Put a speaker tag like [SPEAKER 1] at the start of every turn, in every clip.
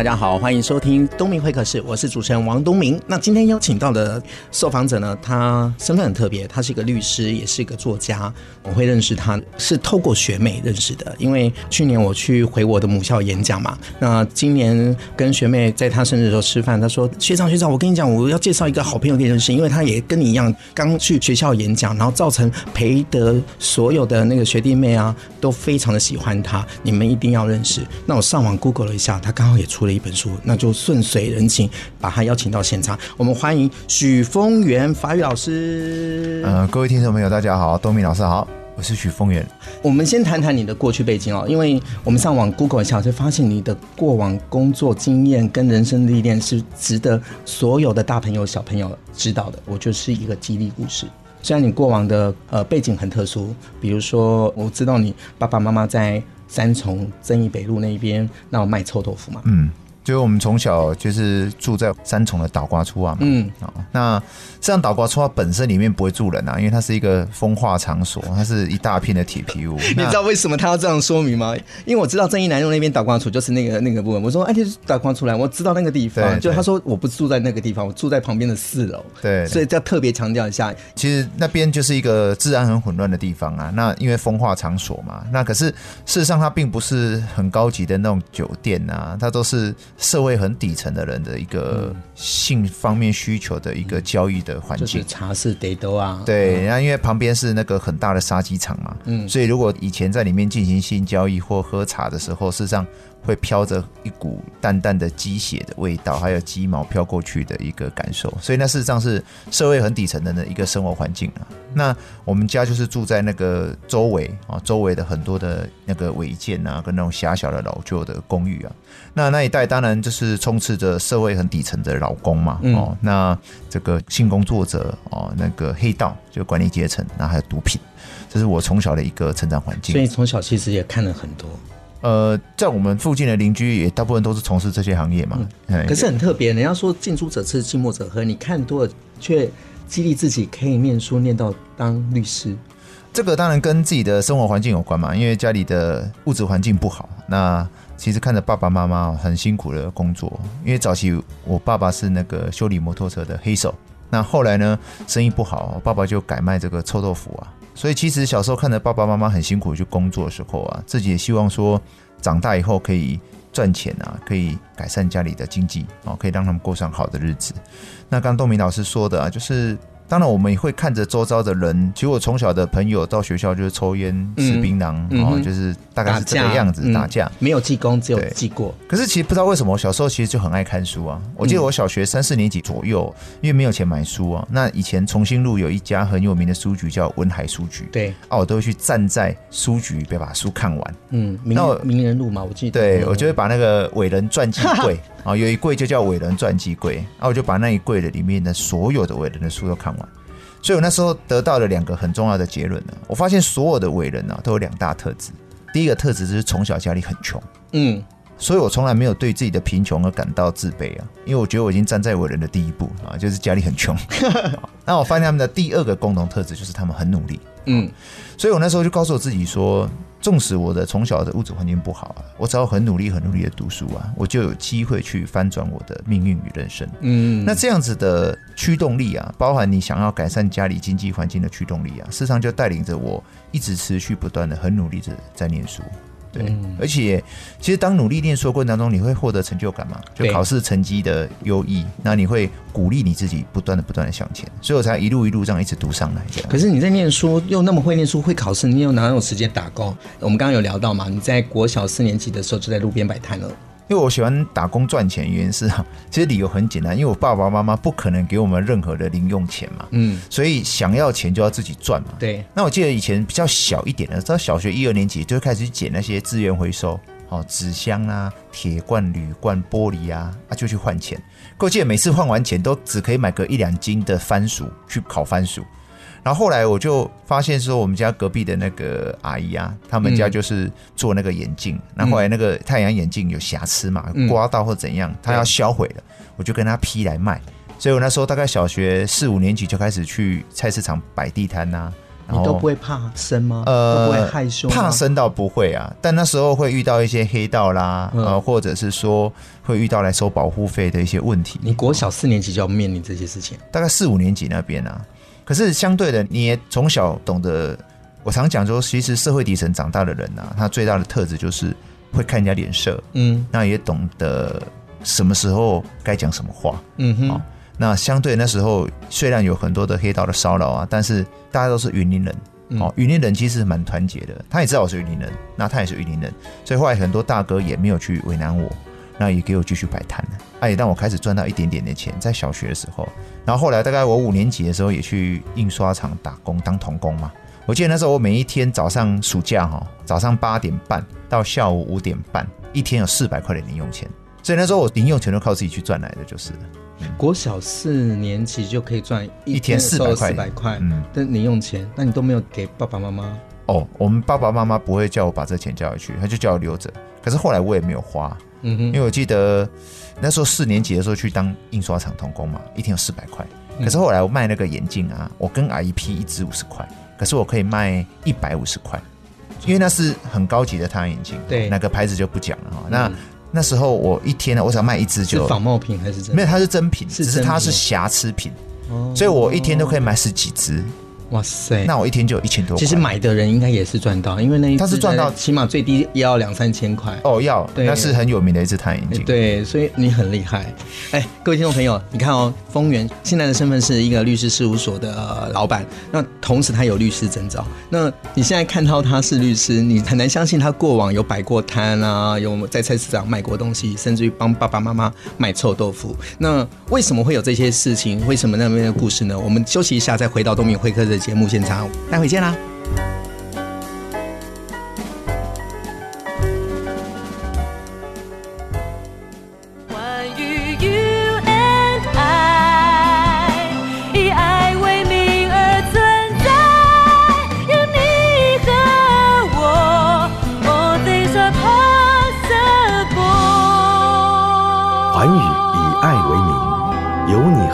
[SPEAKER 1] 大家好，欢迎收听东明会客室，我是主持人王东明。那今天邀请到的受访者呢，他身份很特别，他是一个律师，也是一个作家。我会认识他是透过学妹认识的，因为去年我去回我的母校演讲嘛。那今年跟学妹在她生日的时候吃饭，她说：“学长学长，我跟你讲，我要介绍一个好朋友给你认识，因为他也跟你一样刚去学校演讲，然后造成培德所有的那个学弟妹啊都非常的喜欢他，你们一定要认识。”那我上网 Google 了一下，他刚好也出一本书，那就顺水人情，把他邀请到现场。我们欢迎许峰源法语老师。
[SPEAKER 2] 嗯、呃，各位听众朋友，大家好，东明老师好，我是许峰源。
[SPEAKER 1] 我们先谈谈你的过去背景哦，因为我们上网 Google 一下，就发现你的过往工作经验跟人生历练是值得所有的大朋友小朋友知道的。我觉得是一个激励故事。虽然你过往的呃背景很特殊，比如说我知道你爸爸妈妈在三重正义北路那边，那我卖臭豆腐嘛，
[SPEAKER 2] 嗯。所以我们从小就是住在三重的倒瓜厝啊，嗯，那这样倒瓜厝本身里面不会住人啊，因为它是一个风化场所，它是一大片的铁皮屋。
[SPEAKER 1] 你知道为什么他要这样说明吗？因为我知道正义南路那边倒瓜厝就是那个那个部分。我说哎，就是倒瓜出来，我知道那个地方。就他说我不住在那个地方，我住在旁边的四楼。
[SPEAKER 2] 对，
[SPEAKER 1] 所以要特别强调一下，
[SPEAKER 2] 其实那边就是一个治安很混乱的地方啊。那因为风化场所嘛，那可是事实上它并不是很高级的那种酒店啊，它都是。社会很底层的人的一个性方面需求的一个交易的环境，
[SPEAKER 1] 就是茶室得多啊。
[SPEAKER 2] 对，然后因为旁边是那个很大的杀鸡场嘛，嗯，所以如果以前在里面进行性交易或喝茶的时候，事实上。会飘着一股淡淡的鸡血的味道，还有鸡毛飘过去的一个感受，所以那事实上是社会很底层的一个生活环境啊。那我们家就是住在那个周围啊，周围的很多的那个违建啊，跟那种狭小的老旧的公寓啊。那那一带当然就是充斥着社会很底层的劳工嘛，哦，那这个性工作者哦，那个黑道就管理阶层，那还有毒品，这是我从小的一个成长环境。
[SPEAKER 1] 所以从小其实也看了很多。
[SPEAKER 2] 呃，在我们附近的邻居也大部分都是从事这些行业嘛。
[SPEAKER 1] 嗯，可是很特别，人家说近朱者赤，近墨者黑，你看多了却激励自己可以念书念到当律师。
[SPEAKER 2] 这个当然跟自己的生活环境有关嘛，因为家里的物质环境不好。那其实看着爸爸妈妈很辛苦的工作，因为早期我爸爸是那个修理摩托车的黑手，那后来呢，生意不好，爸爸就改卖这个臭豆腐啊。所以其实小时候看着爸爸妈妈很辛苦去工作的时候啊，自己也希望说长大以后可以赚钱啊，可以改善家里的经济啊，可以让他们过上好的日子。那刚东明老师说的啊，就是。当然，我们也会看着周遭的人。其实我从小的朋友到学校就是抽烟、吃槟榔，然后就是大概是这个样子打架。
[SPEAKER 1] 没有记功，只有记过。
[SPEAKER 2] 可是其实不知道为什么，我小时候其实就很爱看书啊。我记得我小学三四年级左右，因为没有钱买书啊。那以前重新路有一家很有名的书局叫文海书局，
[SPEAKER 1] 对
[SPEAKER 2] 啊，我都会去站在书局，别把书看完。
[SPEAKER 1] 嗯，那我名人路嘛，我记得。
[SPEAKER 2] 对，我就会把那个伟人传记柜 啊，有一柜就叫伟人传记柜，啊，我就把那一柜的里面的所有的伟人的书都看完。所以我那时候得到了两个很重要的结论呢。我发现所有的伟人呢都有两大特质。第一个特质就是从小家里很穷，嗯，所以我从来没有对自己的贫穷而感到自卑啊，因为我觉得我已经站在伟人的第一步啊，就是家里很穷。那我发现他们的第二个共同特质就是他们很努力，嗯，所以我那时候就告诉我自己说。纵使我的从小的物质环境不好啊，我只要很努力、很努力的读书啊，我就有机会去翻转我的命运与人生。嗯，那这样子的驱动力啊，包含你想要改善家里经济环境的驱动力啊，事实上就带领着我一直持续不断的很努力的在念书。对，嗯、而且其实当努力念书过程当中，你会获得成就感嘛？就考试成绩的优异，那你会鼓励你自己不断的不断的向前，所以我才一路一路这样一直读上来。
[SPEAKER 1] 可是你在念书又那么会念书，会考试，你又哪有时间打工？我们刚刚有聊到嘛？你在国小四年级的时候就在路边摆摊了。
[SPEAKER 2] 因为我喜欢打工赚钱，原因是 其实理由很简单，因为我爸爸妈妈不可能给我们任何的零用钱嘛，嗯，所以想要钱就要自己赚嘛。
[SPEAKER 1] 对。
[SPEAKER 2] 那我记得以前比较小一点的，到小学一二年级就会开始去捡那些资源回收，哦，纸箱啊、铁罐、铝罐、玻璃啊，啊就去换钱。可我记得每次换完钱都只可以买个一两斤的番薯去烤番薯。然后后来我就发现说，我们家隔壁的那个阿姨啊，他们家就是做那个眼镜，然后后来那个太阳眼镜有瑕疵嘛，刮到或怎样，他要销毁了，我就跟他批来卖。所以我那时候大概小学四五年级就开始去菜市场摆地摊呐。
[SPEAKER 1] 你都不会怕生吗？
[SPEAKER 2] 呃，
[SPEAKER 1] 不会害羞？
[SPEAKER 2] 怕生倒不会啊，但那时候会遇到一些黑道啦，呃，或者是说会遇到来收保护费的一些问题。
[SPEAKER 1] 你国小四年级就要面临这些事情？
[SPEAKER 2] 大概四五年级那边啊。可是相对的，你也从小懂得。我常讲说，其实社会底层长大的人啊，他最大的特质就是会看人家脸色，嗯，那也懂得什么时候该讲什么话，嗯哼。那相对那时候虽然有很多的黑道的骚扰啊，但是大家都是云林人，哦，云林人其实蛮团结的。他也知道我是云林人，那他也是云林人，所以后来很多大哥也没有去为难我，那也给我继续摆摊了，啊，也让我开始赚到一点点的钱，在小学的时候。然后后来大概我五年级的时候也去印刷厂打工当童工嘛。我记得那时候我每一天早上暑假哈，早上八点半到下午五点半，一天有四百块的零用钱，所以那时候我零用钱都靠自己去赚来的，就是。
[SPEAKER 1] 国小四年级就可以赚一天四百块，四百块，嗯，的零用钱，那你都没有给爸爸妈妈？
[SPEAKER 2] 哦，我们爸爸妈妈不会叫我把这钱交回去，他就叫我留着。可是后来我也没有花，嗯哼，因为我记得那时候四年级的时候去当印刷厂童工嘛，一天有四百块。可是后来我卖那个眼镜啊，我跟阿姨批一支五十块，可是我可以卖一百五十块，因为那是很高级的太阳眼镜，对，哪个牌子就不讲了哈。那、嗯那时候我一天呢，我想卖一支就
[SPEAKER 1] 仿冒品还是真？
[SPEAKER 2] 没有，它是真品，只是它是瑕疵品，所以我一天都可以买十几支。
[SPEAKER 1] 哇塞！
[SPEAKER 2] 那我一天就有一千多块。
[SPEAKER 1] 其实买的人应该也是赚到，因为那一他是赚到，起码最低也要两三千块。
[SPEAKER 2] 哦，要，那是很有名的一只太阳眼镜。
[SPEAKER 1] 对，所以你很厉害。哎，各位听众朋友，你看哦，丰源现在的身份是一个律师事务所的老板，那同时他有律师证照。那你现在看到他是律师，你很难相信他过往有摆过摊啊，有在菜市场卖过东西，甚至于帮爸爸妈妈买臭豆腐。那为什么会有这些事情？为什么那边的故事呢？我们休息一下，再回到东明会客的节目现场，待会见啦。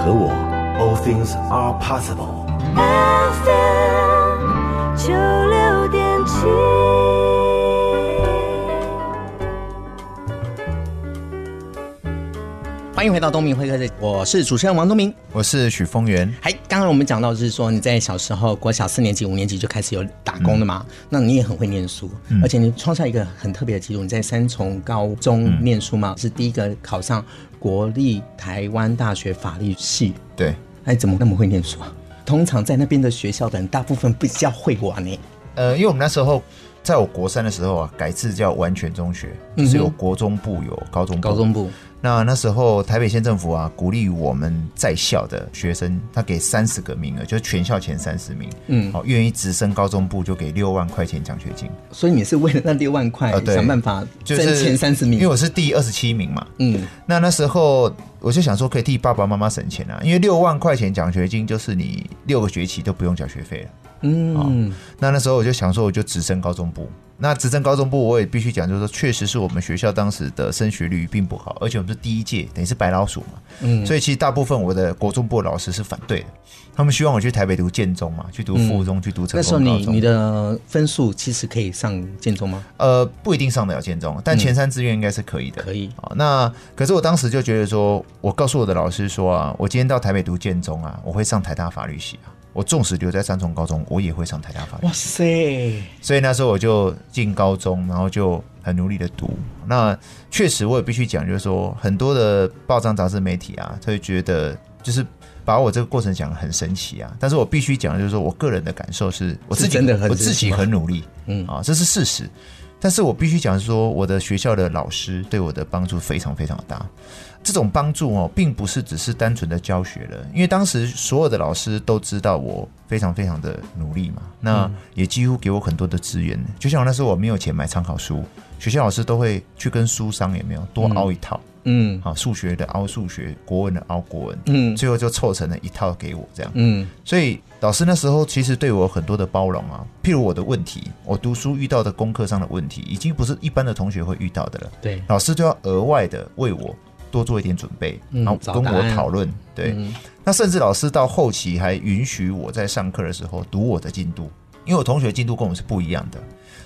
[SPEAKER 1] 和我，All things are possible 回到东明会客，我是主持人王东明，
[SPEAKER 2] 我是许峰源。
[SPEAKER 1] 还刚刚我们讲到就是说你在小时候国小四年级、五年级就开始有打工的嘛？嗯、那你也很会念书，嗯、而且你创下一个很特别的记录，你在三重高中念书嘛，嗯、是第一个考上国立台湾大学法律系。
[SPEAKER 2] 对，
[SPEAKER 1] 哎，怎么那么会念书啊？通常在那边的学校的人，大部分比较会玩呢。
[SPEAKER 2] 呃，因为我们那时候在我国三的时候啊，改制叫完全中学，就是有国中部有高中部。高中部。那那时候台北县政府啊，鼓励我们在校的学生，他给三十个名额，就是全校前三十名，嗯，好，愿意直升高中部就给六万块钱奖学金。
[SPEAKER 1] 所以你是为了那六万块，呃、想办法争前三十名，
[SPEAKER 2] 因为我是第二十七名嘛，嗯，那那时候我就想说可以替爸爸妈妈省钱啊，因为六万块钱奖学金就是你六个学期都不用缴学费了。嗯，那那时候我就想说，我就直升高中部。那直升高中部，我也必须讲，就是说，确实是我们学校当时的升学率并不好，而且我们是第一届，等于是白老鼠嘛。嗯，所以其实大部分我的国中部老师是反对的，他们希望我去台北读建中嘛，去读附中，嗯、去读成功高中。那时候
[SPEAKER 1] 你你的分数其实可以上建中吗？
[SPEAKER 2] 呃，不一定上得了建中，但前三志愿应该是可以的。
[SPEAKER 1] 可以
[SPEAKER 2] 啊。那可是我当时就觉得说，我告诉我的老师说啊，我今天到台北读建中啊，我会上台大法律系啊。我纵使留在三重高中，我也会上台大法律。
[SPEAKER 1] 哇塞！
[SPEAKER 2] 所以那时候我就进高中，然后就很努力的读。那确实，我也必须讲，就是说很多的报章杂志媒体啊，他会觉得就是把我这个过程讲得很神奇啊。但是我必须讲，就是说我个人的感受是，我自己真的很我自己很努力，嗯啊，这是事实。但是我必须讲，是说我的学校的老师对我的帮助非常非常大。这种帮助哦，并不是只是单纯的教学了，因为当时所有的老师都知道我非常非常的努力嘛，那也几乎给我很多的资源。就像我那时候我没有钱买参考书，学校老师都会去跟书商有没有多凹一套，嗯，好，数学的凹数学，国文的凹国文，嗯，最后就凑成了一套给我这样，嗯，所以老师那时候其实对我很多的包容啊。譬如我的问题，我读书遇到的功课上的问题，已经不是一般的同学会遇到的了，对，老师就要额外的为我多做一点准备，然后跟我讨论，对。那甚至老师到后期还允许我在上课的时候读我的进度，因为我同学进度跟我们是不一样的，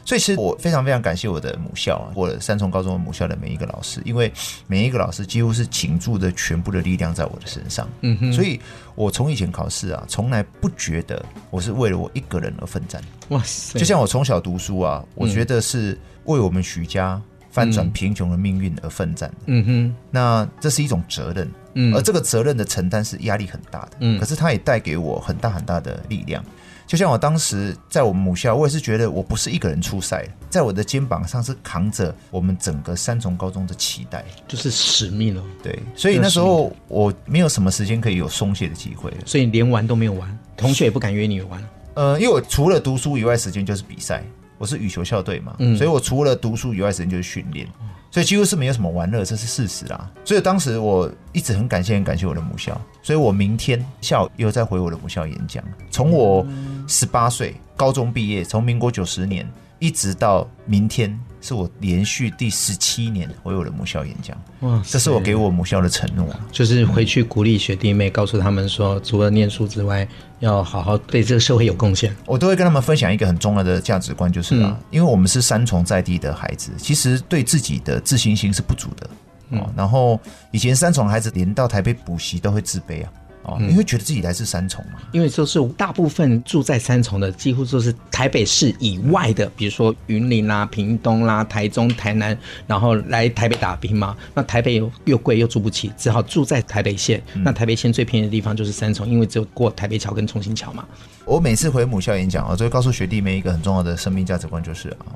[SPEAKER 2] 所以其实我非常非常感谢我的母校啊，或者三重高中的母校的每一个老师，因为每一个老师几乎是倾注着全部的力量在我的身上，嗯哼，所以我从以前考试啊，从来不觉得我是为了我一个人而奋战，哇塞，就像我从小读书啊，我觉得是为我们徐家。翻转贫穷的命运而奋战，嗯哼，那这是一种责任，嗯，而这个责任的承担是压力很大的，嗯，可是它也带给我很大很大的力量。就像我当时在我们母校，我也是觉得我不是一个人出赛，在我的肩膀上是扛着我们整个三重高中的期待，
[SPEAKER 1] 就是使命了。
[SPEAKER 2] 对，所以那时候我没有什么时间可以有松懈的机会，
[SPEAKER 1] 所以连玩都没有玩，同学也不敢约你玩。
[SPEAKER 2] 呃，因为我除了读书以外，时间就是比赛。我是羽球校队嘛，嗯、所以我除了读书以外，时间就是训练，所以几乎是没有什么玩乐，这是事实啦。所以当时我一直很感谢、很感谢我的母校，所以我明天下午又再回我的母校演讲。从我十八岁高中毕业，从民国九十年一直到明天。是我连续第十七年我有了母校演讲，哇，这是我给我母校的承诺，
[SPEAKER 1] 就是回去鼓励学弟妹，告诉他们说，除了念书之外，要好好对这个社会有贡献。
[SPEAKER 2] 我都会跟他们分享一个很重要的价值观，就是啊，因为我们是三重在地的孩子，其实对自己的自信心是不足的，哦，然后以前三重孩子连到台北补习都会自卑啊。哦，你会觉得自己来自三重嘛？
[SPEAKER 1] 因为就是大部分住在三重的，几乎都是台北市以外的，比如说云林啦、屏东啦、台中、台南，然后来台北打拼嘛。那台北又又贵又住不起，只好住在台北县。那台北县最便宜的地方就是三重，因为只有过台北桥跟重新桥嘛。
[SPEAKER 2] 我每次回母校演讲啊，就会告诉学弟妹一个很重要的生命价值观，就是啊，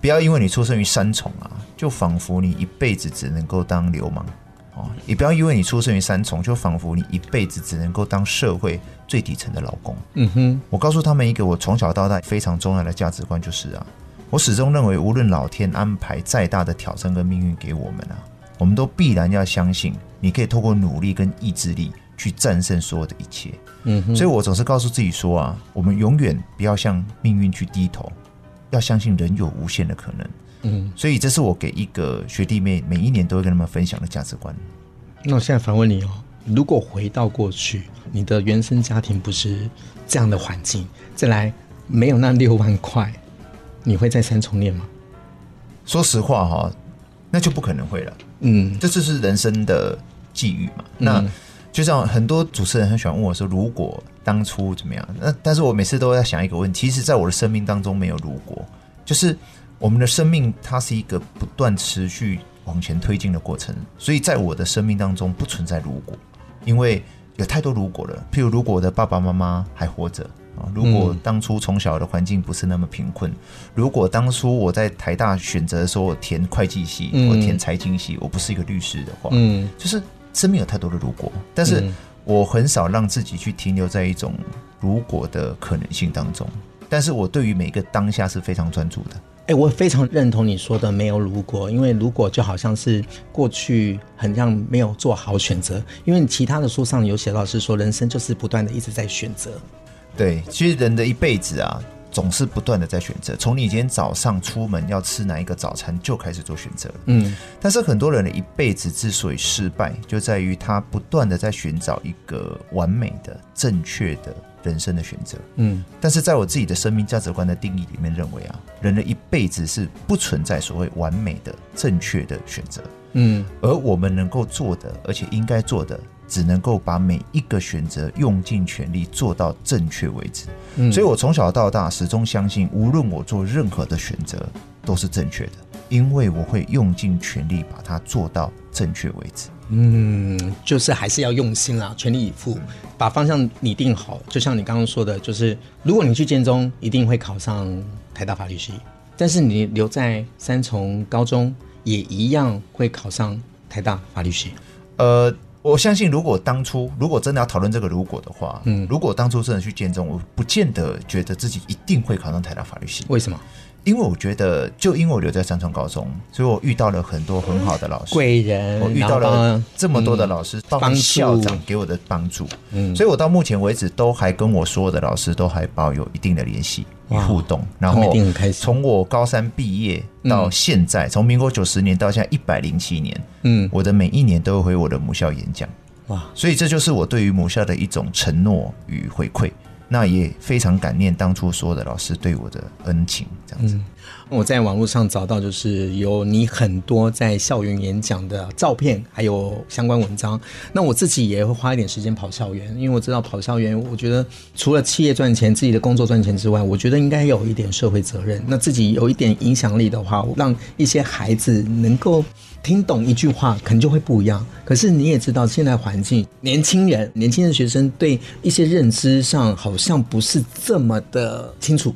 [SPEAKER 2] 不要因为你出生于三重啊，就仿佛你一辈子只能够当流氓。哦，也不要因为你出生于三重，就仿佛你一辈子只能够当社会最底层的劳工。嗯哼，我告诉他们一个我从小到大非常重要的价值观，就是啊，我始终认为，无论老天安排再大的挑战跟命运给我们啊，我们都必然要相信，你可以透过努力跟意志力去战胜所有的一切。嗯哼，所以我总是告诉自己说啊，我们永远不要向命运去低头，要相信人有无限的可能。嗯，所以这是我给一个学弟妹每一年都会跟他们分享的价值观。
[SPEAKER 1] 那我现在反问你哦，如果回到过去，你的原生家庭不是这样的环境，再来没有那六万块，你会再三重念吗？
[SPEAKER 2] 说实话哈，那就不可能会了。嗯，这就是人生的际遇嘛。那就像很多主持人很喜欢问我说，如果当初怎么样？那但是我每次都在想一个问题，其实在我的生命当中没有如果，就是。我们的生命，它是一个不断持续往前推进的过程，所以在我的生命当中不存在如果，因为有太多如果了。譬如，如果我的爸爸妈妈还活着啊，如果当初从小的环境不是那么贫困，如果当初我在台大选择说我填会计系，我填财经系，我不是一个律师的话，嗯，就是生命有太多的如果，但是我很少让自己去停留在一种如果的可能性当中，但是我对于每个当下是非常专注的。
[SPEAKER 1] 哎、欸，我非常认同你说的，没有如果，因为如果就好像是过去很像没有做好选择，因为其他的书上有写到是说，人生就是不断的一直在选择。
[SPEAKER 2] 对，其实人的一辈子啊，总是不断的在选择，从你今天早上出门要吃哪一个早餐就开始做选择。嗯，但是很多人的一辈子之所以失败，就在于他不断的在寻找一个完美的、正确的。人生的选择，嗯，但是在我自己的生命价值观的定义里面，认为啊，人的一辈子是不存在所谓完美的、正确的选择，嗯，而我们能够做的，而且应该做的，只能够把每一个选择用尽全力做到正确为止。嗯，所以我从小到大始终相信，无论我做任何的选择，都是正确的，因为我会用尽全力把它做到正确为止。
[SPEAKER 1] 嗯，就是还是要用心啦，全力以赴，把方向拟定好。就像你刚刚说的，就是如果你去建中，一定会考上台大法律系；但是你留在三重高中，也一样会考上台大法律系。
[SPEAKER 2] 呃，我相信，如果当初如果真的要讨论这个如果的话，嗯，如果当初真的去建中，我不见得觉得自己一定会考上台大法律系。
[SPEAKER 1] 为什么？
[SPEAKER 2] 因为我觉得，就因为我留在三重高中，所以我遇到了很多很好的老师，
[SPEAKER 1] 贵人，
[SPEAKER 2] 我遇到了这么多的老师，包括校长给我的帮助，嗯，所以我到目前为止都还跟我所有的老师都还保有一定的联系与互动。然后从我高三毕业到现在，从民国九十年到现在一百零七年，嗯，我的每一年都会回我的母校演讲，哇，所以这就是我对于母校的一种承诺与回馈。那也非常感念当初所有的老师对我的恩情，这样子。嗯，
[SPEAKER 1] 我在网络上找到就是有你很多在校园演讲的照片，还有相关文章。那我自己也会花一点时间跑校园，因为我知道跑校园，我觉得除了企业赚钱、自己的工作赚钱之外，我觉得应该有一点社会责任。那自己有一点影响力的话，让一些孩子能够。听懂一句话，可能就会不一样。可是你也知道，现在环境，年轻人、年轻的学生对一些认知上好像不是这么的清楚。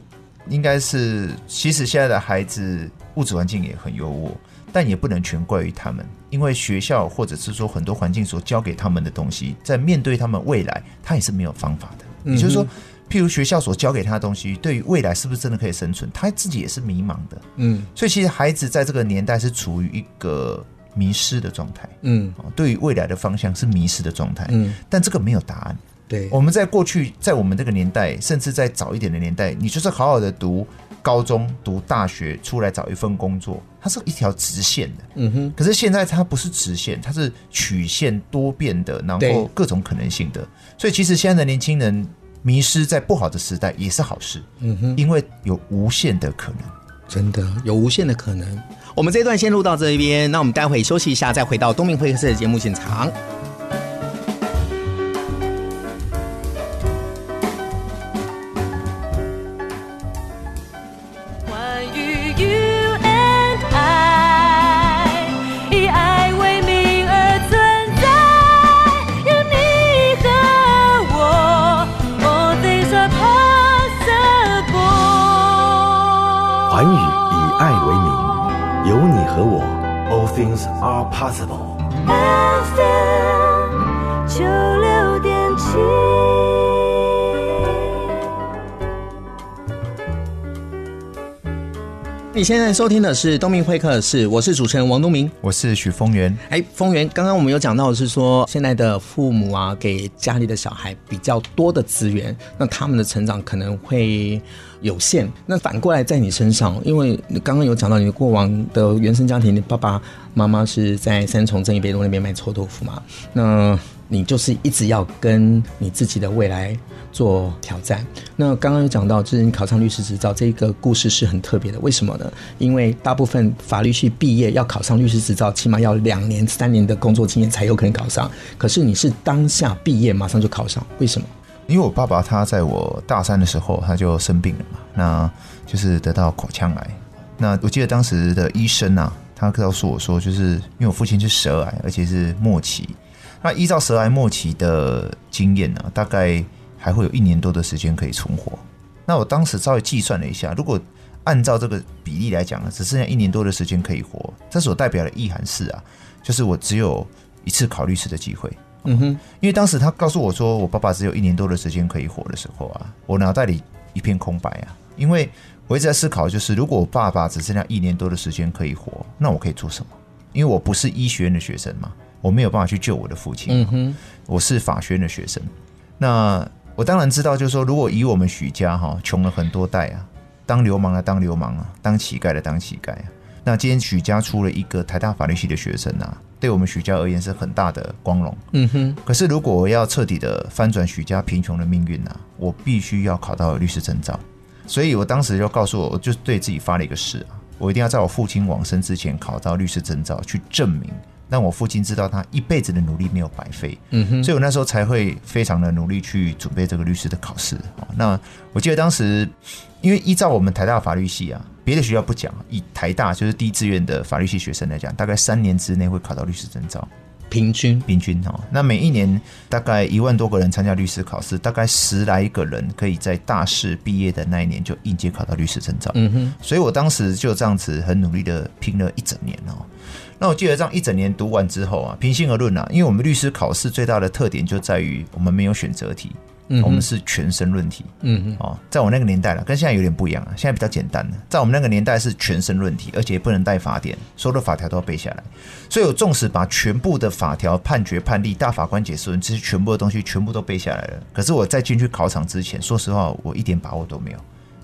[SPEAKER 2] 应该是，其实现在的孩子物质环境也很优渥，但也不能全怪于他们，因为学校或者是说很多环境所教给他们的东西，在面对他们未来，他也是没有方法的。嗯、也就是说，譬如学校所教给他的东西，对于未来是不是真的可以生存，他自己也是迷茫的。嗯，所以其实孩子在这个年代是处于一个迷失的状态。嗯，对于未来的方向是迷失的状态。嗯，但这个没有答案。
[SPEAKER 1] 对，
[SPEAKER 2] 我们在过去，在我们这个年代，甚至在早一点的年代，你就是好好的读高中、读大学，出来找一份工作，它是一条直线的。嗯哼。可是现在它不是直线，它是曲线多变的，然后各种可能性的。所以其实现在的年轻人。迷失在不好的时代也是好事，嗯哼，因为有无限的可能，
[SPEAKER 1] 真的有无限的可能。我们这一段先录到这边，那我们待会休息一下，再回到东明会客室的节目
[SPEAKER 3] 现场。Things are possible。
[SPEAKER 1] 你现在收听的是东明会客室，我是主持人王东明，
[SPEAKER 2] 我是许峰源。
[SPEAKER 1] 哎，峰源，刚刚我们有讲到的是说，现在的父母啊，给家里的小孩比较多的资源，那他们的成长可能会。有限。那反过来在你身上，因为你刚刚有讲到你的过往的原生家庭，你爸爸妈妈是在三重正义北路那边卖臭豆腐嘛？那你就是一直要跟你自己的未来做挑战。那刚刚有讲到，就是你考上律师执照这个故事是很特别的，为什么呢？因为大部分法律系毕业要考上律师执照，起码要两年、三年的工作经验才有可能考上。可是你是当下毕业马上就考上，为什么？
[SPEAKER 2] 因为我爸爸他在我大三的时候他就生病了嘛，那就是得到口腔癌。那我记得当时的医生啊，他告诉我说，就是因为我父亲是舌癌，而且是末期。那依照蛇癌末期的经验呢，大概还会有一年多的时间可以存活。那我当时稍微计算了一下，如果按照这个比例来讲呢，只剩下一年多的时间可以活，这所代表的意涵是啊，就是我只有一次考律师的机会。嗯哼，因为当时他告诉我说，我爸爸只有一年多的时间可以活的时候啊，我脑袋里一片空白啊。因为我一直在思考，就是如果我爸爸只剩下一年多的时间可以活，那我可以做什么？因为我不是医学院的学生嘛，我没有办法去救我的父亲。嗯哼，我是法学院的学生。那我当然知道，就是说，如果以我们许家哈，穷了很多代啊，当流氓的当流氓啊，当乞丐的当乞丐啊。那今天许家出了一个台大法律系的学生啊。对我们许家而言是很大的光荣。嗯哼。可是如果我要彻底的翻转许家贫穷的命运、啊，我必须要考到律师证照。所以我当时就告诉我，我就对自己发了一个誓啊，我一定要在我父亲往生之前考到律师证照，去证明让我父亲知道他一辈子的努力没有白费。嗯哼。所以我那时候才会非常的努力去准备这个律师的考试。那我记得当时，因为依照我们台大法律系啊。别的学校不讲，以台大就是第一志愿的法律系学生来讲，大概三年之内会考到律师证照。
[SPEAKER 1] 平均
[SPEAKER 2] 平均哦，那每一年大概一万多个人参加律师考试，大概十来个人可以在大四毕业的那一年就应届考到律师证照。嗯哼，所以我当时就这样子很努力的拼了一整年哦。那我记得这样一整年读完之后啊，平心而论啊，因为我们律师考试最大的特点就在于我们没有选择题。嗯、我们是全身论题，嗯嗯，哦，在我那个年代了，跟现在有点不一样啊。现在比较简单了，在我们那个年代是全身论题，而且不能带法典，所有的法条都要背下来。所以我纵使把全部的法条、判决、判例、大法官解释文这些全部的东西全部都背下来了，可是我在进去考场之前，说实话，我一点把握都没有，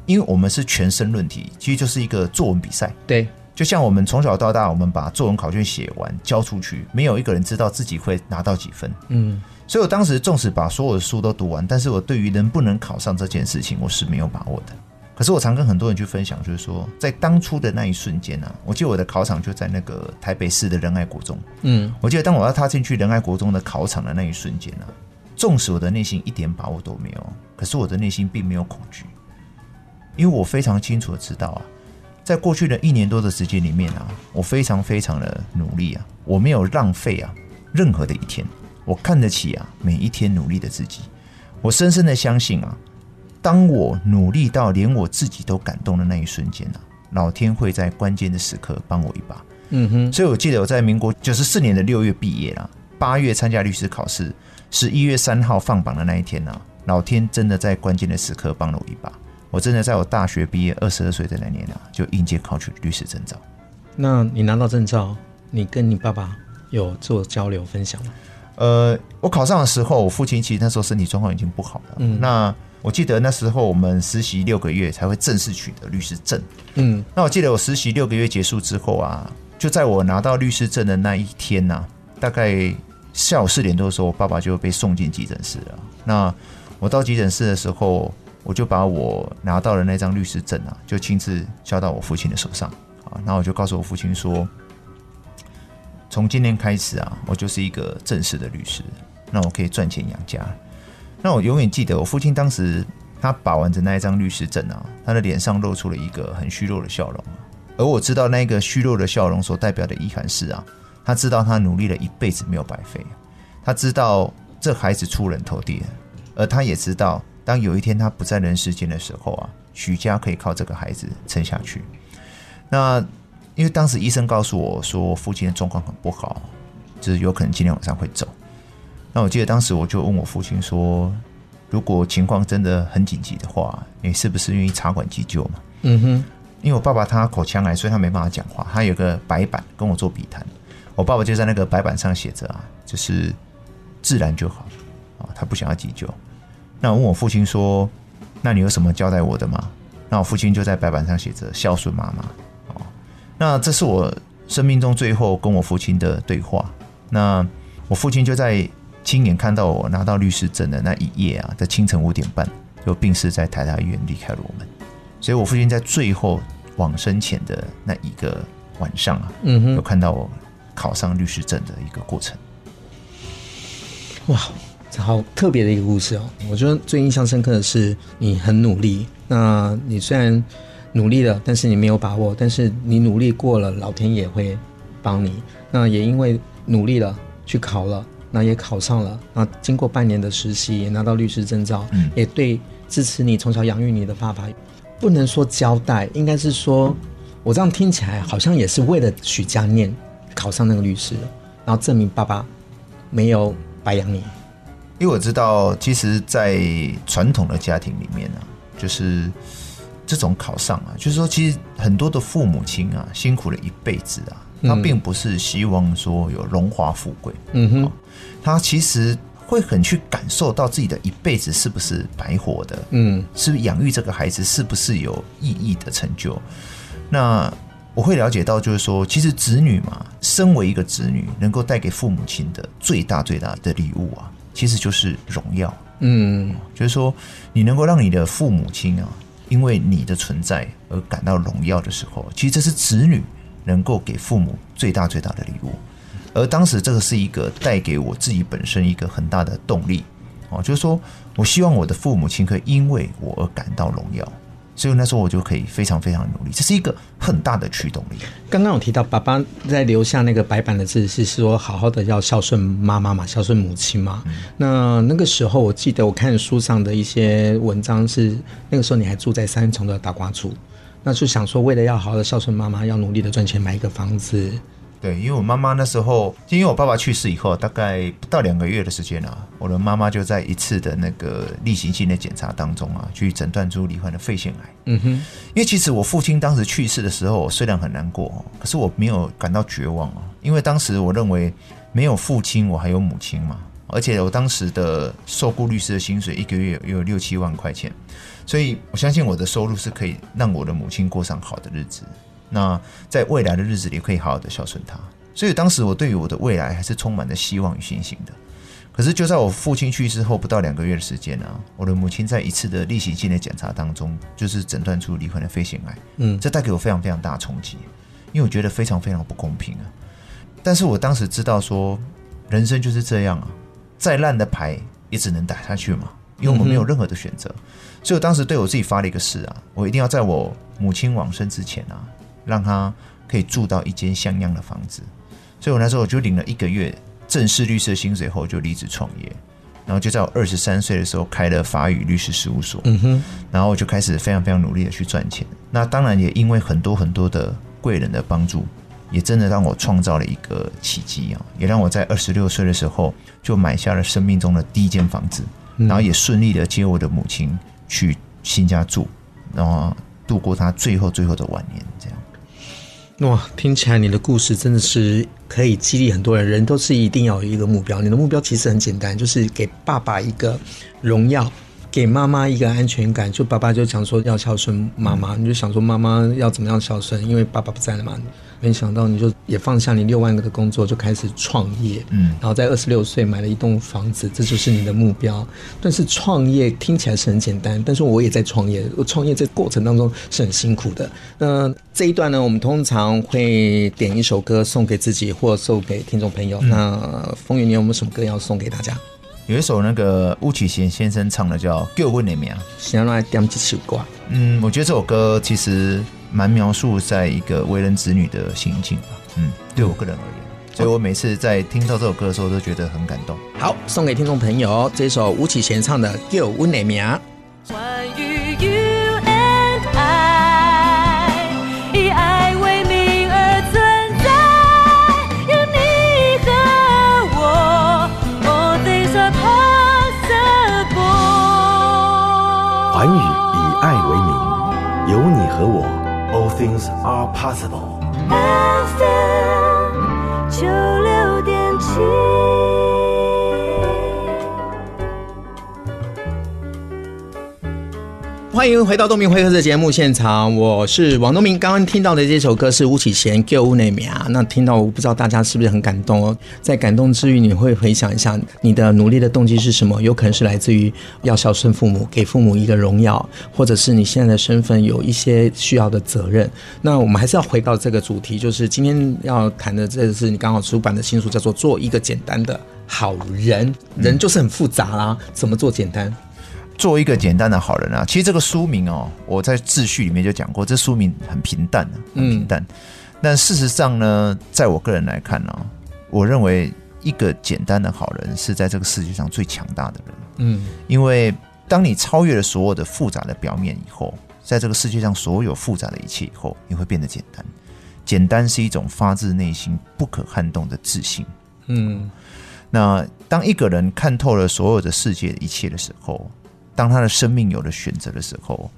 [SPEAKER 2] 因为我们是全身论题，其实就是一个作文比赛。
[SPEAKER 1] 对，
[SPEAKER 2] 就像我们从小到大，我们把作文考卷写完交出去，没有一个人知道自己会拿到几分。嗯。所以我当时纵使把所有的书都读完，但是我对于能不能考上这件事情，我是没有把握的。可是我常跟很多人去分享，就是说，在当初的那一瞬间啊，我记得我的考场就在那个台北市的仁爱国中。嗯，我记得当我要踏进去仁爱国中的考场的那一瞬间啊，纵使我的内心一点把握都没有，可是我的内心并没有恐惧，因为我非常清楚的知道啊，在过去的一年多的时间里面啊，我非常非常的努力啊，我没有浪费啊任何的一天。我看得起啊，每一天努力的自己。我深深的相信啊，当我努力到连我自己都感动的那一瞬间啊，老天会在关键的时刻帮我一把。嗯哼。所以我记得我在民国九十四年的六月毕业啊，八月参加律师考试，十一月三号放榜的那一天啊，老天真的在关键的时刻帮了我一把。我真的在我大学毕业二十二岁的那年啊，就应届考取律师证照。
[SPEAKER 1] 那你拿到证照，你跟你爸爸有做交流分享吗？
[SPEAKER 2] 呃，我考上的时候，我父亲其实那时候身体状况已经不好了。嗯，那我记得那时候我们实习六个月才会正式取得律师证。嗯，那我记得我实习六个月结束之后啊，就在我拿到律师证的那一天呐、啊，大概下午四点多的时候，我爸爸就被送进急诊室了。那我到急诊室的时候，我就把我拿到的那张律师证啊，就亲自交到我父亲的手上啊。那我就告诉我父亲说。从今天开始啊，我就是一个正式的律师，那我可以赚钱养家。那我永远记得，我父亲当时他把玩着那一张律师证啊，他的脸上露出了一个很虚弱的笑容。而我知道那个虚弱的笑容所代表的遗憾是啊，他知道他努力了一辈子没有白费，他知道这孩子出人头地，而他也知道，当有一天他不在人世间的时候啊，许家可以靠这个孩子撑下去。那。因为当时医生告诉我说，父亲的状况很不好，就是有可能今天晚上会走。那我记得当时我就问我父亲说，如果情况真的很紧急的话，你是不是愿意插管急救嘛？嗯哼。因为我爸爸他口腔癌，所以他没办法讲话。他有个白板跟我做笔谈，我爸爸就在那个白板上写着啊，就是自然就好啊，他不想要急救。那我问我父亲说，那你有什么交代我的吗？那我父亲就在白板上写着孝顺妈妈。那这是我生命中最后跟我父亲的对话。那我父亲就在亲眼看到我拿到律师证的那一夜啊，在清晨五点半就病逝在台大医院离开了我们。所以我父亲在最后往生前的那一个晚上啊，嗯哼，有看到我考上律师证的一个过程。
[SPEAKER 1] 哇，这好特别的一个故事哦！我觉得最印象深刻的是你很努力。那你虽然。努力了，但是你没有把握。但是你努力过了，老天也会帮你。那也因为努力了，去考了，那也考上了。那经过半年的实习，也拿到律师证照，嗯，也对支持你从小养育你的爸爸，不能说交代，应该是说，我这样听起来好像也是为了许家念考上那个律师，然后证明爸爸没有白养你。
[SPEAKER 2] 因为我知道，其实，在传统的家庭里面呢，就是。这种考上啊，就是说，其实很多的父母亲啊，辛苦了一辈子啊，他并不是希望说有荣华富贵，嗯哼，他其实会很去感受到自己的一辈子是不是白活的，嗯，是不是养育这个孩子是不是有意义的成就？那我会了解到，就是说，其实子女嘛，身为一个子女，能够带给父母亲的最大最大的礼物啊，其实就是荣耀，嗯，就是说，你能够让你的父母亲啊。因为你的存在而感到荣耀的时候，其实这是子女能够给父母最大最大的礼物。而当时这个是一个带给我自己本身一个很大的动力哦，就是说我希望我的父母亲可以因为我而感到荣耀。所以那时候我就可以非常非常努力，这是一个很大的驱动力。
[SPEAKER 1] 刚刚有提到爸爸在留下那个白板的字，是说好好的要孝顺妈妈嘛，孝顺母亲嘛。嗯、那那个时候我记得我看书上的一些文章是，那个时候你还住在三重的大瓜厝，那就想说为了要好好的孝顺妈妈，要努力的赚钱买一个房子。
[SPEAKER 2] 对，因为我妈妈那时候，因为我爸爸去世以后，大概不到两个月的时间啊，我的妈妈就在一次的那个例行性的检查当中啊，去诊断出罹患的肺腺癌。嗯哼，因为其实我父亲当时去世的时候，虽然很难过，可是我没有感到绝望啊，因为当时我认为没有父亲，我还有母亲嘛，而且我当时的受雇律师的薪水一个月有六七万块钱，所以我相信我的收入是可以让我的母亲过上好的日子。那在未来的日子里，可以好好的孝顺他。所以当时我对于我的未来还是充满着希望与信心的。可是就在我父亲去世后不到两个月的时间、啊，我的母亲在一次的例行性的检查当中，就是诊断出罹患的肺腺癌。嗯，这带给我非常非常大的冲击，因为我觉得非常非常不公平啊。但是我当时知道说，人生就是这样啊，再烂的牌也只能打下去嘛，因为我们没有任何的选择。所以我当时对我自己发了一个誓啊，我一定要在我母亲往生之前啊。让他可以住到一间像样的房子，所以我那时候我就领了一个月正式律师的薪水后就离职创业，然后就在我二十三岁的时候开了法语律师事务所，嗯哼，然后我就开始非常非常努力的去赚钱。那当然也因为很多很多的贵人的帮助，也真的让我创造了一个奇迹啊，也让我在二十六岁的时候就买下了生命中的第一间房子，然后也顺利的接我的母亲去新家住，然后度过她最后最后的晚年，这样。
[SPEAKER 1] 哇，听起来你的故事真的是可以激励很多人。人都是一定要有一个目标，你的目标其实很简单，就是给爸爸一个荣耀，给妈妈一个安全感。就爸爸就讲说要孝顺妈妈，你就想说妈妈要怎么样孝顺，因为爸爸不在了嘛。没想到你就也放下你六万个的工作，就开始创业，嗯，然后在二十六岁买了一栋房子，这就是你的目标。但是创业听起来是很简单，但是我也在创业，我创业这过程当中是很辛苦的。那这一段呢，我们通常会点一首歌送给自己，或送给听众朋友。嗯、那风云，你有没有什么歌要送给大家？
[SPEAKER 2] 有一首那个巫启贤先生唱的叫《叫阮的名》，
[SPEAKER 1] 想要来点几首歌。
[SPEAKER 2] 嗯，我觉得这首歌其实。蛮描述在一个为人子女的心境吧，嗯，对我个人而言，所以我每次在听到这首歌的时候都觉得很感动。
[SPEAKER 1] 好，送给听众朋友这首巫启贤唱的《叫阮的名》。
[SPEAKER 3] Things are possible. FM 九六点七。
[SPEAKER 1] 欢迎回到东明会客的节目现场，我是王东明。刚刚听到的这首歌是巫启贤《叫阮的名》，那听到我不知道大家是不是很感动哦？在感动之余，你会回想一下你的努力的动机是什么？有可能是来自于要孝顺父母，给父母一个荣耀，或者是你现在的身份有一些需要的责任。那我们还是要回到这个主题，就是今天要谈的，这是你刚好出版的新书，叫做《做一个简单的好人》。人就是很复杂啦，怎么做简单？
[SPEAKER 2] 做一个简单的好人啊，其实这个书名哦，我在自序里面就讲过，这书名很平淡，很平淡。嗯、但事实上呢，在我个人来看呢，我认为一个简单的好人是在这个世界上最强大的人。嗯，因为当你超越了所有的复杂的表面以后，在这个世界上所有复杂的一切以后，你会变得简单。简单是一种发自内心、不可撼动的自信。嗯，那当一个人看透了所有的世界的一切的时候，当他的生命有了选择的时候，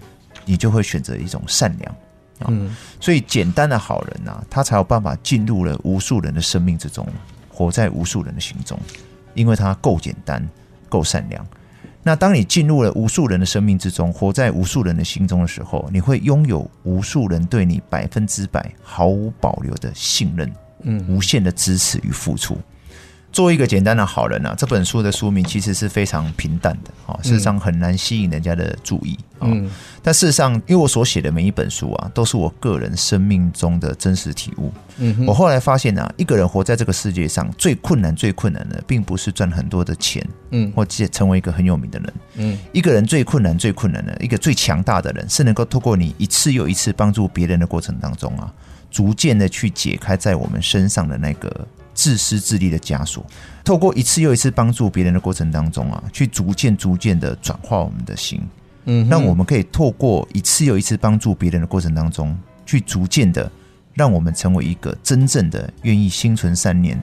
[SPEAKER 2] 你就会选择一种善良啊。嗯，所以简单的好人啊，他才有办法进入了无数人的生命之中，活在无数人的心中，因为他够简单、够善良。那当你进入了无数人的生命之中，活在无数人的心中的时候，你会拥有无数人对你百分之百毫无保留的信任，嗯，无限的支持与付出。做一个简单的好人啊，这本书的书名其实是非常平淡的啊，事实上很难吸引人家的注意啊。嗯，但事实上，因为我所写的每一本书啊，都是我个人生命中的真实体悟。嗯，我后来发现啊，一个人活在这个世界上最困难、最困难的，并不是赚很多的钱，嗯，或者成为一个很有名的人。嗯，一个人最困难、最困难的，一个最强大的人，是能够透过你一次又一次帮助别人的过程当中啊，逐渐的去解开在我们身上的那个。自私自利的枷锁，透过一次又一次帮助别人的过程当中啊，去逐渐逐渐的转化我们的心，嗯，让我们可以透过一次又一次帮助别人的过程当中，去逐渐的让我们成为一个真正的愿意心存善念、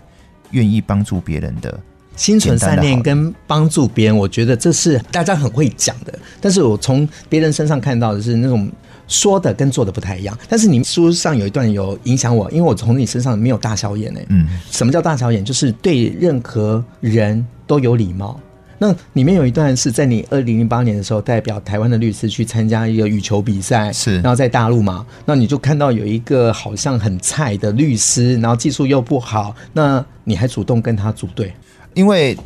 [SPEAKER 2] 愿意帮助别人的。
[SPEAKER 1] 心存善念跟帮助别人，我觉得这是大家很会讲的，但是我从别人身上看到的是那种。说的跟做的不太一样，但是你书上有一段有影响我，因为我从你身上没有大小眼哎，嗯，什么叫大小眼？就是对任何人都有礼貌。那里面有一段是在你二零零八年的时候，代表台湾的律师去参加一个羽球比赛，是，然后在大陆嘛，那你就看到有一个好像很菜的律师，然后技术又不好，那你还主动跟他组队，
[SPEAKER 2] 因为。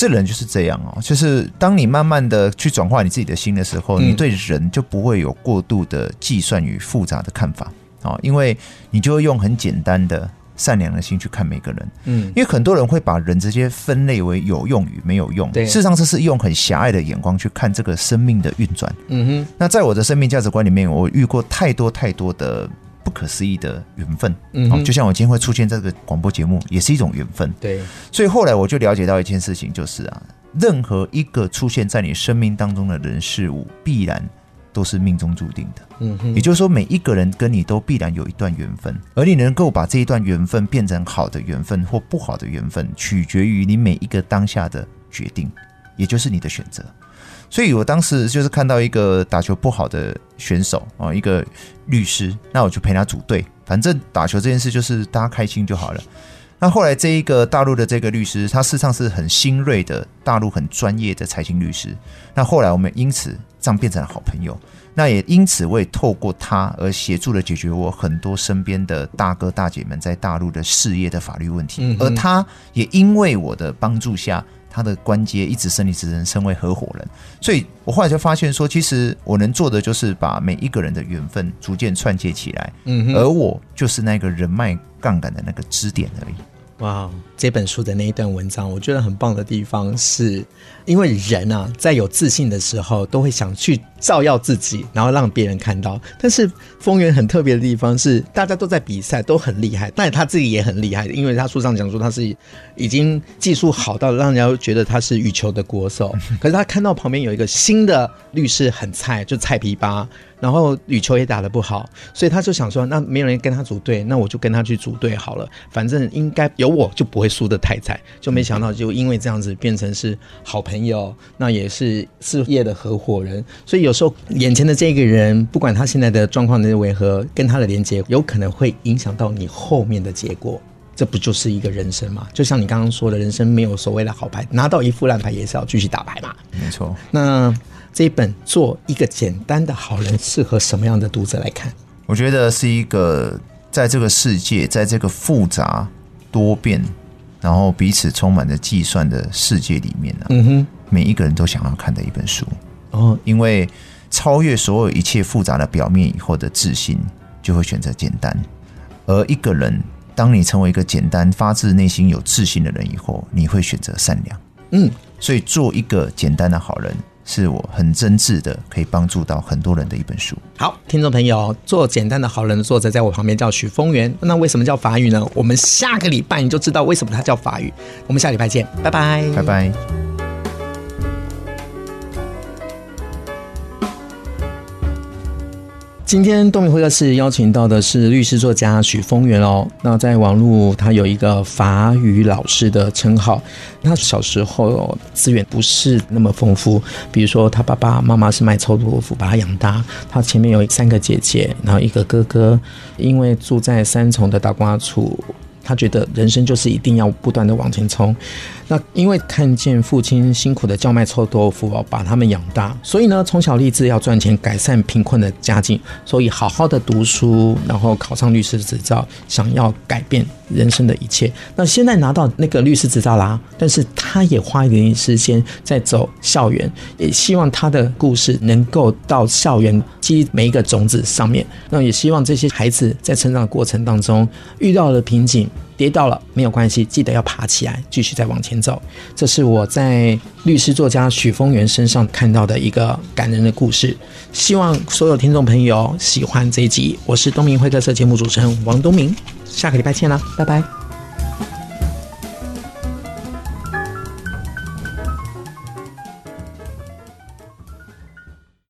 [SPEAKER 2] 这人就是这样哦，就是当你慢慢的去转化你自己的心的时候，你对人就不会有过度的计算与复杂的看法啊，因为你就会用很简单的善良的心去看每个人。嗯，因为很多人会把人直接分类为有用与没有用，事实上这是用很狭隘的眼光去看这个生命的运转。嗯哼，那在我的生命价值观里面，我遇过太多太多的。不可思议的缘分，嗯，就像我今天会出现在这个广播节目，也是一种缘分。对，所以后来我就了解到一件事情，就是啊，任何一个出现在你生命当中的人事物，必然都是命中注定的。嗯哼，也就是说，每一个人跟你都必然有一段缘分，而你能够把这一段缘分变成好的缘分或不好的缘分，取决于你每一个当下的决定，也就是你的选择。所以我当时就是看到一个打球不好的选手啊，一个律师，那我就陪他组队。反正打球这件事就是大家开心就好了。那后来这一个大陆的这个律师，他事实上是很新锐的大陆很专业的财经律师。那后来我们因此这样变成了好朋友。那也因此我也透过他而协助了解决我很多身边的大哥大姐们在大陆的事业的法律问题。而他也因为我的帮助下。他的官阶一直升，一直升，升为合伙人。所以我后来就发现说，其实我能做的就是把每一个人的缘分逐渐串接起来，嗯，而我就是那个人脉杠杆的那个支点而已。
[SPEAKER 1] 哇，wow, 这本书的那一段文章，我觉得很棒的地方是，因为人啊，在有自信的时候，都会想去照耀自己，然后让别人看到。但是丰原很特别的地方是，大家都在比赛，都很厉害，但他自己也很厉害，因为他书上讲说他是已经技术好到让人家觉得他是羽球的国手。可是他看到旁边有一个新的律师很菜，就菜皮吧。然后羽球也打得不好，所以他就想说，那没有人跟他组队，那我就跟他去组队好了。反正应该有我就不会输得太惨。就没想到，就因为这样子变成是好朋友，那也是事业的合伙人。所以有时候眼前的这个人，不管他现在的状况是为何，跟他的连接有可能会影响到你后面的结果。这不就是一个人生吗？就像你刚刚说的，人生没有所谓的好牌，拿到一副烂牌也是要继续打牌嘛。
[SPEAKER 2] 没错。
[SPEAKER 1] 那。这一本做一个简单的好人，适合什么样的读者来看？
[SPEAKER 2] 我觉得是一个在这个世界，在这个复杂多变，然后彼此充满着计算的世界里面呢、啊，嗯哼，每一个人都想要看的一本书哦。因为超越所有一切复杂的表面以后的自信，就会选择简单。而一个人，当你成为一个简单、发自内心有自信的人以后，你会选择善良。嗯，所以做一个简单的好人。是我很真挚的，可以帮助到很多人的一本书。
[SPEAKER 1] 好，听众朋友，做简单的好人的作者在我旁边叫许峰源。那为什么叫法语呢？我们下个礼拜你就知道为什么他叫法语。我们下礼拜见，拜拜，
[SPEAKER 2] 拜拜。
[SPEAKER 1] 今天东明会客室邀请到的是律师作家许峰源哦。那在网络他有一个法语老师的称号。他小时候资源不是那么丰富，比如说他爸爸妈妈是卖臭豆腐把他养大。他前面有三个姐姐，然后一个哥哥，因为住在三重的大瓜厝。他觉得人生就是一定要不断的往前冲，那因为看见父亲辛苦的叫卖臭豆腐哦，把他们养大，所以呢，从小立志要赚钱，改善贫困的家境，所以好好的读书，然后考上律师执照，想要改变人生的一切。那现在拿到那个律师执照啦，但是他也花一点时间在走校园，也希望他的故事能够到校园积每一个种子上面。那也希望这些孩子在成长的过程当中遇到了瓶颈。跌倒了没有关系，记得要爬起来，继续再往前走。这是我在律师作家许峰源身上看到的一个感人的故事。希望所有听众朋友喜欢这一集。我是东明会客室节目主持人王东明，下个礼拜见了，拜拜。